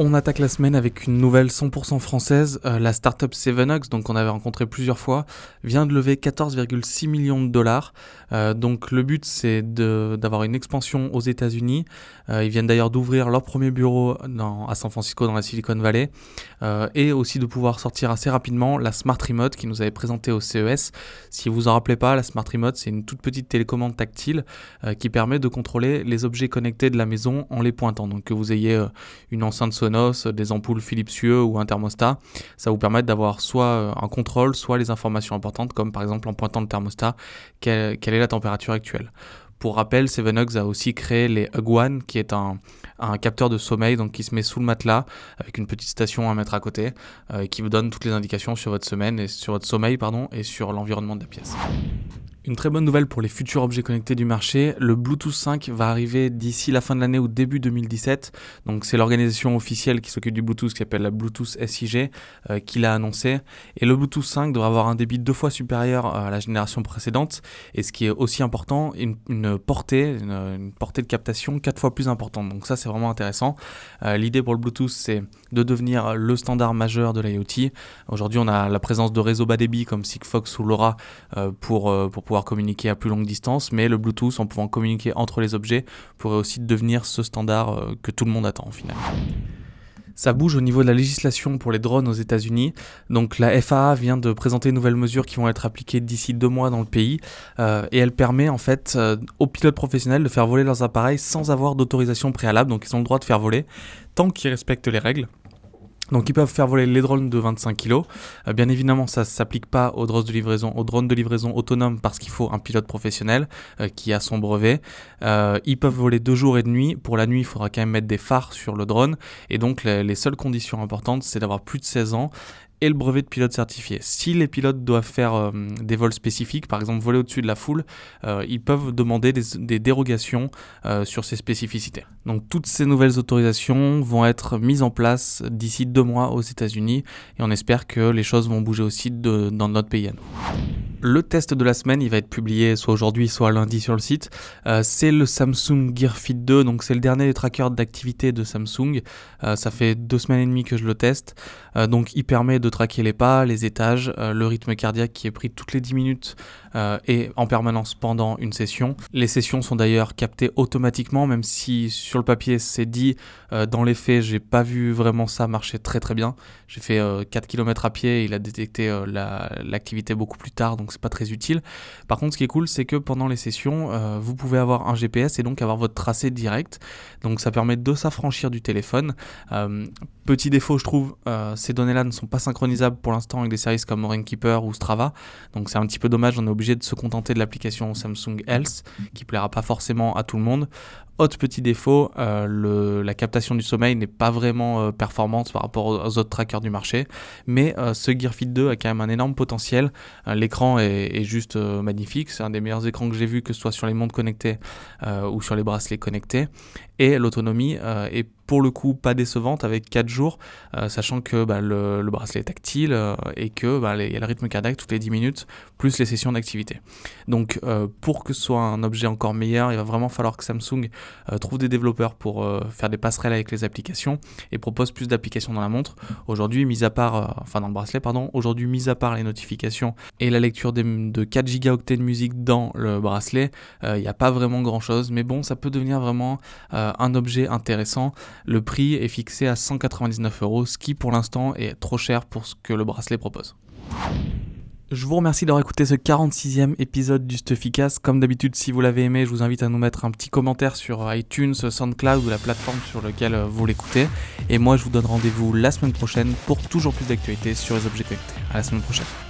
On attaque la semaine avec une nouvelle 100% française. Euh, la startup Sevenox, donc on avait rencontré plusieurs fois, vient de lever 14,6 millions de dollars. Euh, donc le but c'est d'avoir une expansion aux États-Unis. Euh, ils viennent d'ailleurs d'ouvrir leur premier bureau à San Francisco dans la Silicon Valley et aussi de pouvoir sortir assez rapidement la Smart Remote qui nous avait présenté au CES. Si vous vous en rappelez pas, la Smart Remote c'est une toute petite télécommande tactile qui permet de contrôler les objets connectés de la maison en les pointant. Donc que vous ayez une enceinte des ampoules Philips Hue ou un thermostat, ça vous permet d'avoir soit euh, un contrôle, soit les informations importantes, comme par exemple en pointant le thermostat, quelle, est la température actuelle. Pour rappel, Sevenox a aussi créé les Hug One, qui est un, capteur de sommeil donc qui se met sous le matelas avec une petite station à mettre à côté, euh, qui vous donne toutes les indications sur votre semaine et sur votre sommeil pardon et sur l'environnement de la pièce. Une très bonne nouvelle pour les futurs objets connectés du marché, le Bluetooth 5 va arriver d'ici la fin de l'année ou début 2017. Donc c'est l'organisation officielle qui s'occupe du Bluetooth qui s'appelle la Bluetooth SIG euh, qui l'a annoncé. Et le Bluetooth 5 devrait avoir un débit deux fois supérieur à la génération précédente. Et ce qui est aussi important, une, portée, une, portée de captation quatre fois plus importante. Donc ça c'est vraiment intéressant. Euh, l'idée pour le Bluetooth c'est de devenir le standard majeur de l'IoT. Aujourd'hui on a la présence de réseaux bas débit comme Sigfox ou LoRa euh, pour, pour pouvoir communiquer à plus longue distance, mais le Bluetooth, en pouvant communiquer entre les objets, pourrait aussi devenir ce standard euh, que tout le monde attend au final. Ça bouge au niveau de la législation pour les drones aux États-Unis. Donc la FAA vient de présenter de nouvelles mesures qui vont être appliquées d'ici deux mois dans le pays. Euh, et elle permet en fait euh, aux pilotes professionnels de faire voler leurs appareils sans avoir d'autorisation préalable. Donc ils ont le droit de faire voler tant qu'ils respectent les règles. Donc ils peuvent faire voler les drones de 25 kg. Euh, bien évidemment, ça ne s'applique pas aux drones de livraison, aux drones de livraison autonomes parce qu'il faut un pilote professionnel euh, qui a son brevet. Euh, ils peuvent voler deux jours et de nuit. Pour la nuit, il faudra quand même mettre des phares sur le drone. Et donc les, les seules conditions importantes, c'est d'avoir plus de 16 ans et le brevet de pilote certifié. Si les pilotes doivent faire euh, des vols spécifiques, par exemple voler au-dessus de la foule, euh, ils peuvent demander des, dérogations euh, sur ces spécificités. Donc toutes ces nouvelles autorisations vont être mises en place d'ici deux mois aux États-Unis et on espère que les choses vont bouger aussi dans notre pays à nous. Le test de la semaine, il va être publié soit aujourd'hui, soit lundi sur le site. Euh, c'est le Samsung Gear Fit 2, donc c'est le dernier tracker d'activité de Samsung. Euh, ça fait deux semaines et demie que je le teste. Euh, donc il permet de traquer les pas, les étages, le rythme cardiaque qui est pris toutes les 10 minutes et en permanence pendant une session. Les sessions sont d'ailleurs captées automatiquement, même si sur le papier c'est dit, dans les faits j'ai pas vu vraiment ça marcher très très bien. J'ai fait 4 km à pied et il a détecté l'activité beaucoup plus tard. Donc c'est pas très utile. Par contre, ce qui est cool, c'est que pendant les sessions, euh, vous pouvez avoir un GPS et donc avoir votre tracé direct. Donc ça permet de s'affranchir du téléphone. Euh, petit défaut, je trouve, euh, ces données-là ne sont pas synchronisables pour l'instant avec des services comme Keeper ou Strava. Donc c'est un petit peu dommage, on est obligé de se contenter de l'application Samsung Health, qui plaira pas forcément à tout le monde. Autre petit défaut, le, la captation du sommeil n'est pas vraiment performante par rapport aux, autres trackers du marché, mais ce Gear Fit 2 a quand même un énorme potentiel. L'écran est, juste euh, magnifique. C'est un des meilleurs écrans que j'ai vu, que ce soit sur les montres connectées euh, ou sur les bracelets connectés. Et l'autonomie euh, est pour le coup pas décevante avec 4 jours, euh, sachant que bah, le, bracelet est tactile euh, et que bah, il y a le rythme cardiaque toutes les 10 minutes, plus les sessions d'activité. Donc euh, pour que ce soit un objet encore meilleur, il va vraiment falloir que Samsung trouve des développeurs pour faire des passerelles avec les applications et propose plus d'applications dans la montre. Aujourd'hui, mis à part, enfin dans le bracelet, pardon, aujourd'hui, mis à part les notifications et la lecture de 4 gigaoctets de musique dans le bracelet, il n'y a pas vraiment grand chose, mais bon, ça peut devenir vraiment un objet intéressant. Le prix est fixé à 199 euros, ce qui pour l'instant est trop cher pour ce que le bracelet propose. Je vous remercie d'avoir écouté ce 46e épisode du Stuffycast. Comme d'habitude, si vous l'avez aimé, je vous invite à nous mettre un petit commentaire sur iTunes, SoundCloud ou la plateforme sur laquelle vous l'écoutez. Et moi, je vous donne rendez-vous la semaine prochaine pour toujours plus d'actualités sur les objets connectés. À la semaine prochaine.